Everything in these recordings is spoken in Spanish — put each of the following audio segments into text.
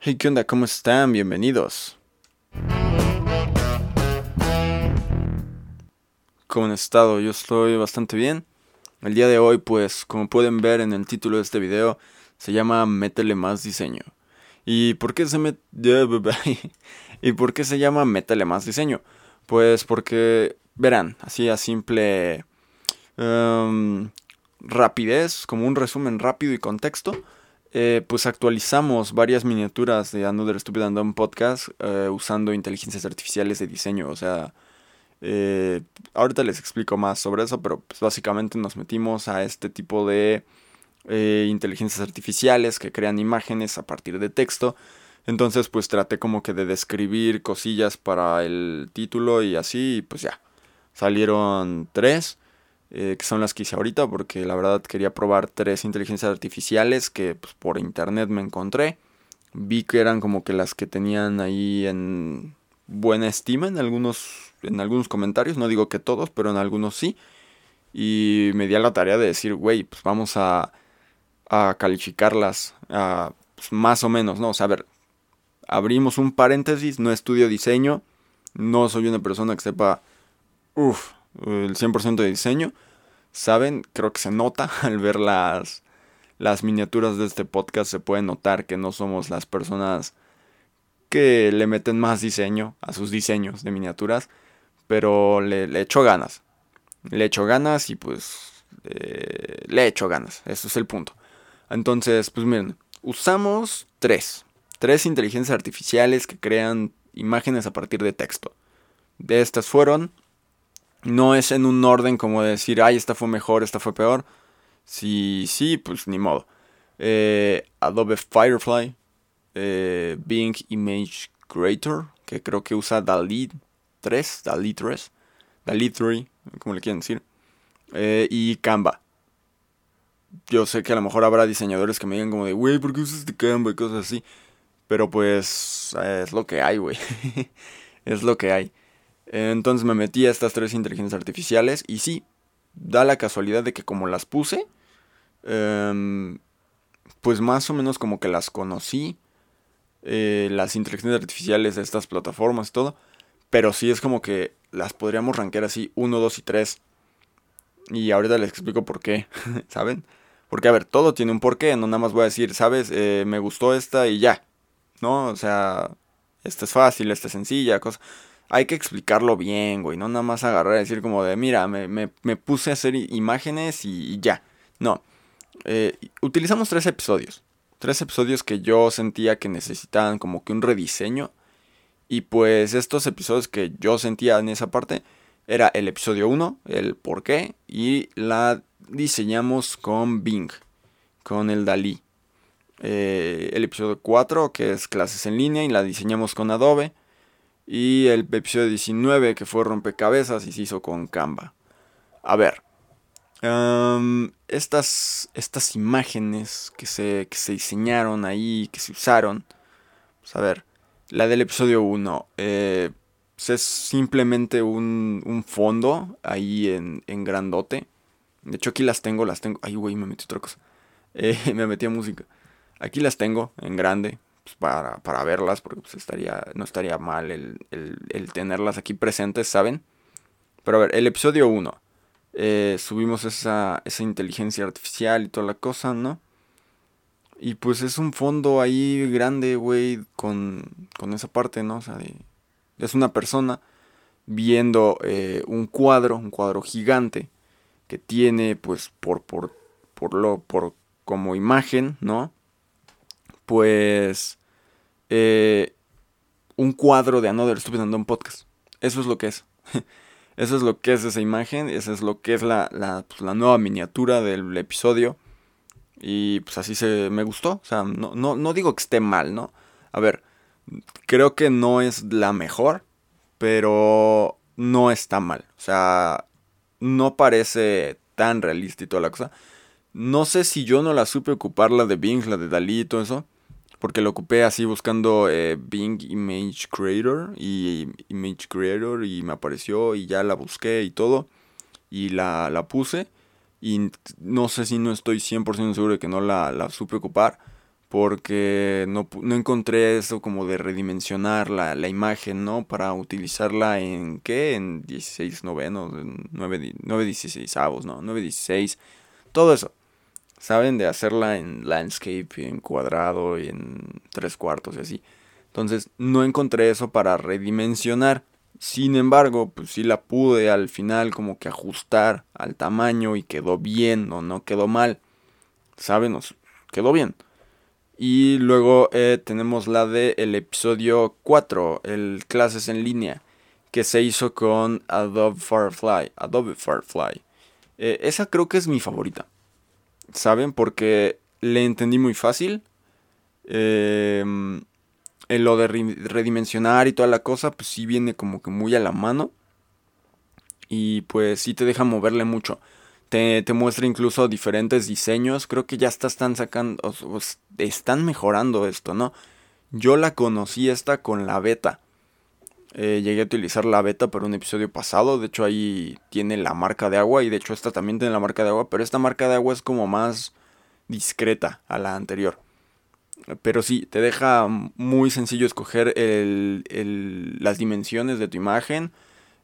Hey, ¿qué onda? ¿Cómo están? Bienvenidos. ¿Cómo han estado? Yo estoy bastante bien. El día de hoy, pues, como pueden ver en el título de este video, se llama Métele más diseño. ¿Y por qué se met... ¿Y por qué se llama Métele más diseño? Pues porque, verán, así a simple em, rapidez, como un resumen rápido y contexto, eh, pues actualizamos varias miniaturas de Another Stupid and Dumb Podcast eh, usando inteligencias artificiales de diseño. O sea, eh, ahorita les explico más sobre eso, pero pues básicamente nos metimos a este tipo de inteligencias artificiales que crean imágenes a partir de texto. Entonces pues traté como que de describir cosillas para el título y así, pues ya. Salieron tres. Eh, que son las que hice ahorita, porque la verdad quería probar tres inteligencias artificiales que pues, por internet me encontré. Vi que eran como que las que tenían ahí en buena estima en algunos, en algunos comentarios, no digo que todos, pero en algunos sí. Y me di a la tarea de decir, güey, pues vamos a, a calificarlas a, pues, más o menos, ¿no? O sea, a ver, abrimos un paréntesis, no estudio diseño, no soy una persona que sepa, uff, el 100% de diseño. Saben, creo que se nota al ver las, las miniaturas de este podcast, se puede notar que no somos las personas que le meten más diseño a sus diseños de miniaturas, pero le, le echo ganas. Le echo ganas y pues eh, le echo ganas, eso es el punto. Entonces, pues miren, usamos tres, tres inteligencias artificiales que crean imágenes a partir de texto. De estas fueron no es en un orden como decir, ay, esta fue mejor, esta fue peor. Si sí, pues ni modo. Eh, Adobe Firefly, eh, Bing Image Creator, que creo que usa DALI 3, DALI 3, DALI 3, como le quieren decir, eh, y Canva. Yo sé que a lo mejor habrá diseñadores que me digan como de, güey, ¿por qué usas este Canva y cosas así? Pero pues es lo que hay, güey. es lo que hay. Entonces me metí a estas tres inteligencias artificiales y sí, da la casualidad de que como las puse, em, pues más o menos como que las conocí, eh, las inteligencias artificiales de estas plataformas y todo, pero sí es como que las podríamos rankear así 1, 2 y 3. Y ahorita les explico por qué, ¿saben? Porque a ver, todo tiene un porqué, no nada más voy a decir, ¿sabes? Eh, me gustó esta y ya, ¿no? O sea, esta es fácil, esta es sencilla, cosa hay que explicarlo bien, güey. No nada más agarrar y decir como de, mira, me, puse a hacer imágenes y, ya. No. Eh, utilizamos tres episodios. Tres episodios que yo sentía que necesitaban como que un rediseño. Y pues estos episodios que yo sentía en esa parte era el episodio 1, el por qué, y la diseñamos con Bing, con el Dalí. Eh, el episodio 4, que es clases en línea, y la diseñamos con Adobe. Y el episodio 19 que fue rompecabezas y se hizo con Canva. A ver. estas, estas imágenes que se, que se diseñaron ahí, que se usaron. Pues a ver. La del episodio 1. Eh, es simplemente un, un fondo ahí en, en, grandote. De hecho aquí las tengo, las tengo. Ay, güey, me metí otra cosa. Eh, me metí a música. Aquí las tengo en grande. Pues, para, verlas, porque pues estaría, no estaría mal el, tenerlas aquí presentes, ¿saben? Pero a ver, el episodio 1. Eh, subimos esa, esa inteligencia artificial y toda la cosa, ¿no? Y pues es un fondo ahí grande, güey, con, con esa parte, ¿no? O sea, es una persona viendo eh, un cuadro, un cuadro gigante, que tiene, pues, por, por, por lo, por como imagen, ¿no? Pues eh, un cuadro de Another Stupid and Dumb Podcast. Eso es lo que es. Eso es lo que es esa imagen. Eso es lo que es la, la, pues, la nueva miniatura del episodio. Y pues así se me gustó. O sea, no, no, no digo que esté mal, ¿no? A ver, creo que no es la mejor. Pero no está mal. O sea, no parece tan realista y toda la cosa. No sé si yo no la supe ocupar la de Bing, la de Dalí y todo eso porque lo ocupé así buscando eh, Bing Image Creator y Image Creator y me apareció y ya la busqué y todo y la, la puse y no sé si no estoy 100% seguro de que no la, la supe ocupar porque no, no, encontré eso como de redimensionar la, la, imagen, ¿no? Para utilizarla en, ¿qué? En 16 novenos, en 9, 9 16 avos, ¿no? 9 16, todo eso. Saben de hacerla en landscape, en cuadrado y en tres cuartos y así. Entonces no encontré eso para redimensionar. Sin embargo, pues sí la pude al final como que ajustar al tamaño y quedó bien o no quedó mal. ¿Saben? Quedó bien. Y luego eh, tenemos la de el episodio 4, el clases en línea, que se hizo con Adobe Firefly. Adobe Firefly. Eh, esa creo que es mi favorita. ¿Saben? Porque le entendí muy fácil. Em, en lo de redimensionar y toda la cosa, pues sí viene como que muy a la mano. Y pues sí te deja moverle mucho. Te, muestra incluso diferentes diseños. Creo que ya están sacando, están mejorando esto, ¿no? Yo la conocí esta con la beta. Eh, llegué a utilizar la beta para un episodio pasado. De hecho, ahí tiene la marca de agua. Y de hecho, esta también tiene la marca de agua. Pero esta marca de agua es como más discreta a la anterior. Pero sí, te deja muy sencillo escoger las dimensiones de tu imagen.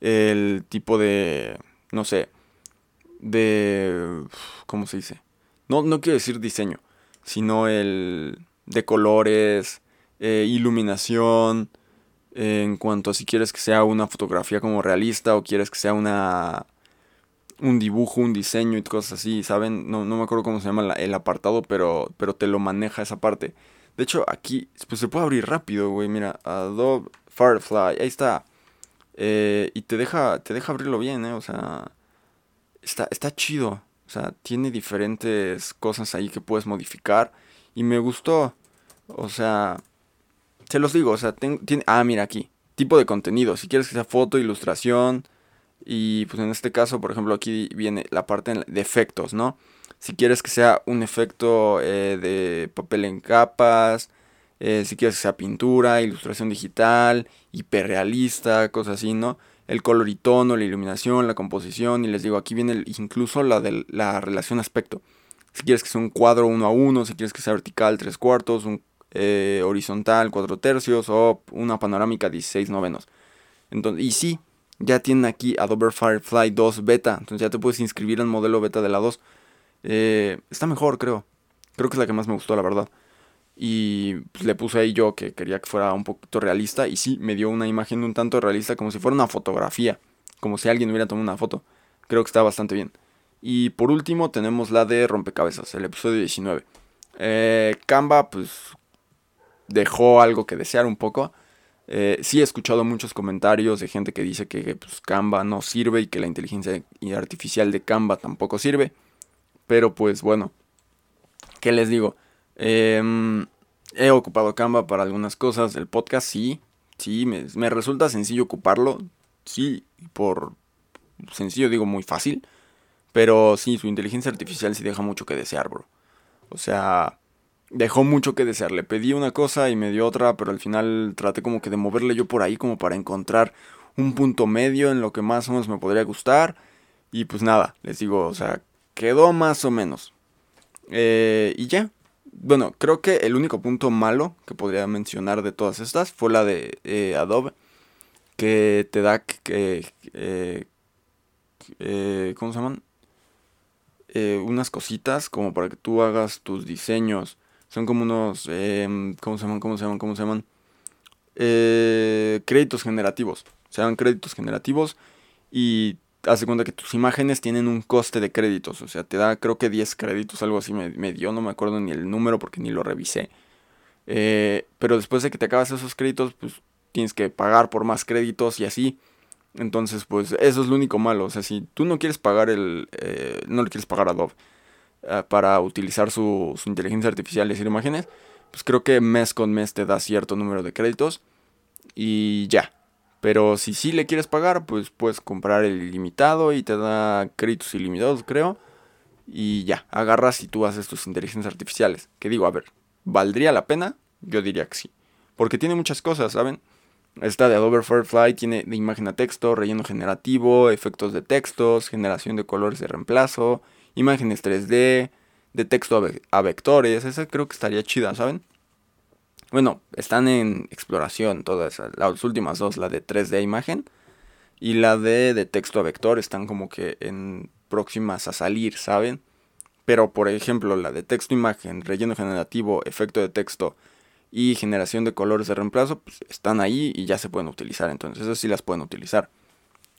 El tipo de. No sé de... ¿Cómo se dice? No, no quiero decir diseño, sino el de colores, eh, iluminación, en cuanto a si quieres que sea una fotografía como realista o quieres que sea una un dibujo, un diseño y cosas así, ¿saben? No, no me acuerdo cómo se llama el apartado, pero, pero te lo maneja esa parte. De hecho, aquí pues se puede abrir rápido, güey. Mira, Adobe Firefly, ahí está. Eh, y te deja, te deja abrirlo bien, ¿eh? O sea, está, está chido. O sea, tiene diferentes cosas ahí que puedes modificar. Y me gustó. O sea, se los digo. O sea, tiene... Ah, mira aquí. Tipo de contenido. Si quieres que sea foto, ilustración. Y pues en este caso, por ejemplo, aquí viene la parte de efectos, ¿no? Si quieres que sea un efecto eh, de papel en capas. Eh, si quieres que sea pintura, ilustración digital, hiperrealista, cosas así, ¿no? el color y tono, la iluminación, la composición. Y les digo, aquí viene incluso la de la relación aspecto. Si quieres que sea un cuadro uno a uno, si quieres que sea vertical tres cuartos, un eh, horizontal cuatro tercios o una panorámica 16 novenos. Entonces, y sí, ya tienen aquí Adobe Firefly 2 beta. Entonces ya te puedes inscribir en modelo beta de la 2. Eh, está mejor, creo. Creo que es la que más me gustó, la verdad. Y pues, le puse ahí yo que quería que fuera un poquito realista. Y sí, me dio una imagen un tanto realista, como si fuera una fotografía. Como si alguien hubiera tomado una foto. Creo que está bastante bien. Y por último tenemos la de Rompecabezas, el episodio 19. Eh, Canva, pues, dejó algo que desear un poco. Eh, sí he escuchado muchos comentarios de gente que dice que pues, Canva no sirve y que la inteligencia artificial de Canva tampoco sirve. Pero pues bueno, ¿qué les digo? Em, he ocupado Canva para algunas cosas. El podcast sí, sí, me, resulta sencillo ocuparlo. Sí, por sencillo digo muy fácil. Pero sí, su inteligencia artificial sí deja mucho que desear, bro. O sea, dejó mucho que desear. Le pedí una cosa y me dio otra, pero al final traté como que de moverle yo por ahí como para encontrar un punto medio en lo que más o menos me podría gustar. Y pues nada, les digo, o sea, quedó más o menos. Eh, y ya, bueno, creo que el único punto malo que podría mencionar de todas estas fue la de eh, Adobe, que te da que... Eh, eh, ¿Cómo se llaman? unas cositas como para que tú hagas tus diseños. Son como unos... Em, ¿Cómo se llaman? ¿Cómo se llaman? ¿Cómo se llaman? créditos generativos. Se llaman créditos generativos y hace cuenta que tus imágenes tienen un coste de créditos. O sea, te da creo que 10 créditos, algo así me, dio, no me acuerdo ni el número porque ni lo revisé. Eh, pero después de que te acabas esos créditos, pues tienes que pagar por más créditos y así. Entonces, pues eso es lo único malo. O sea, si tú no quieres pagar el... Eh, no le quieres pagar a Adobe eh, para utilizar su, su inteligencia artificial y hacer imágenes, pues creo que mes con mes te da cierto número de créditos. Y ya, pero si sí le quieres pagar, pues puedes comprar el ilimitado y te da créditos ilimitados, creo. Y ya, agarras y tú haces tus inteligencias artificiales. Que digo, a ver, ¿valdría la pena? Yo diría que sí. Porque tiene muchas cosas, ¿saben? Esta de Adobe Firefly tiene de imagen a texto, relleno generativo, efectos de textos, generación de colores de reemplazo, imágenes 3D, de texto a, vectores. Esa creo que estaría chida, ¿saben? Bueno, están en exploración todas, las últimas dos, la de 3D imagen y la de, de texto a vector, están como que en próximas a salir, ¿saben? Pero por ejemplo, la de texto imagen, relleno generativo, efecto de texto y generación de colores de reemplazo, pues están ahí y ya se pueden utilizar, entonces esas sí las pueden utilizar.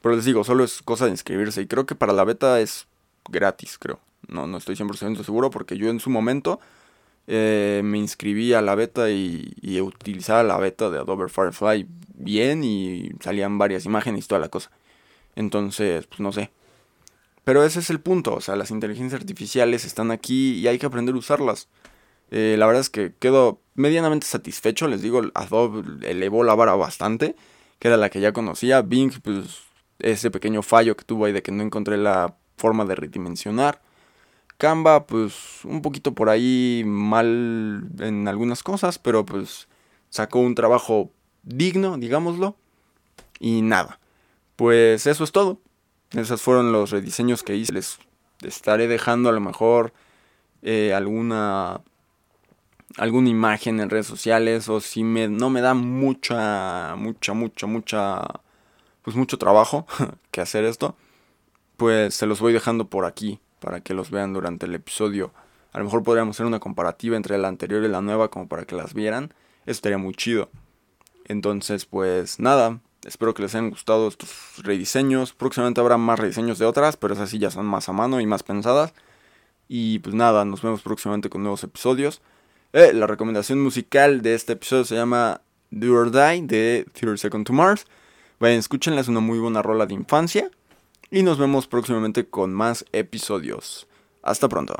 Pero les digo, solo es cosa de inscribirse y creo que para la beta es gratis, creo. No, no estoy 100% seguro porque yo en su momento eh, me inscribí a la beta y, y utilizaba la beta de Adobe Firefly bien y salían varias imágenes y toda la cosa. Entonces, pues no sé. Pero ese es el punto, o sea, las inteligencias artificiales están aquí y hay que aprender a usarlas. Eh, la verdad es que quedo medianamente satisfecho, les digo, Adobe elevó la vara bastante, que era la que ya conocía. Bing, pues ese pequeño fallo que tuvo ahí de que no encontré la forma de redimensionar. Canva, pues un poquito por ahí mal en algunas cosas, pero pues sacó un trabajo digno, digámoslo. Y nada, pues eso es todo. Esos fueron los rediseños que hice. Les estaré dejando a lo mejor eh, alguna alguna imagen en redes sociales o si me, no me da mucha, mucha, mucha, mucha, pues mucho trabajo que hacer esto, pues se los voy dejando por aquí para que los vean durante el episodio. A lo mejor podríamos hacer una comparativa entre la anterior y la nueva como para que las vieran. Eso estaría muy chido. Entonces, pues nada, espero que les hayan gustado estos rediseños. Próximamente habrá más rediseños de otras, pero esas sí ya son más a mano y más pensadas. Y pues nada, nos vemos próximamente con nuevos episodios. Eh, la recomendación musical de este episodio se llama Do or Die de Theater Second to Mars. Vayan, escúchenla, es una muy buena rola de infancia. Y nos vemos próximamente con más episodios. Hasta pronto.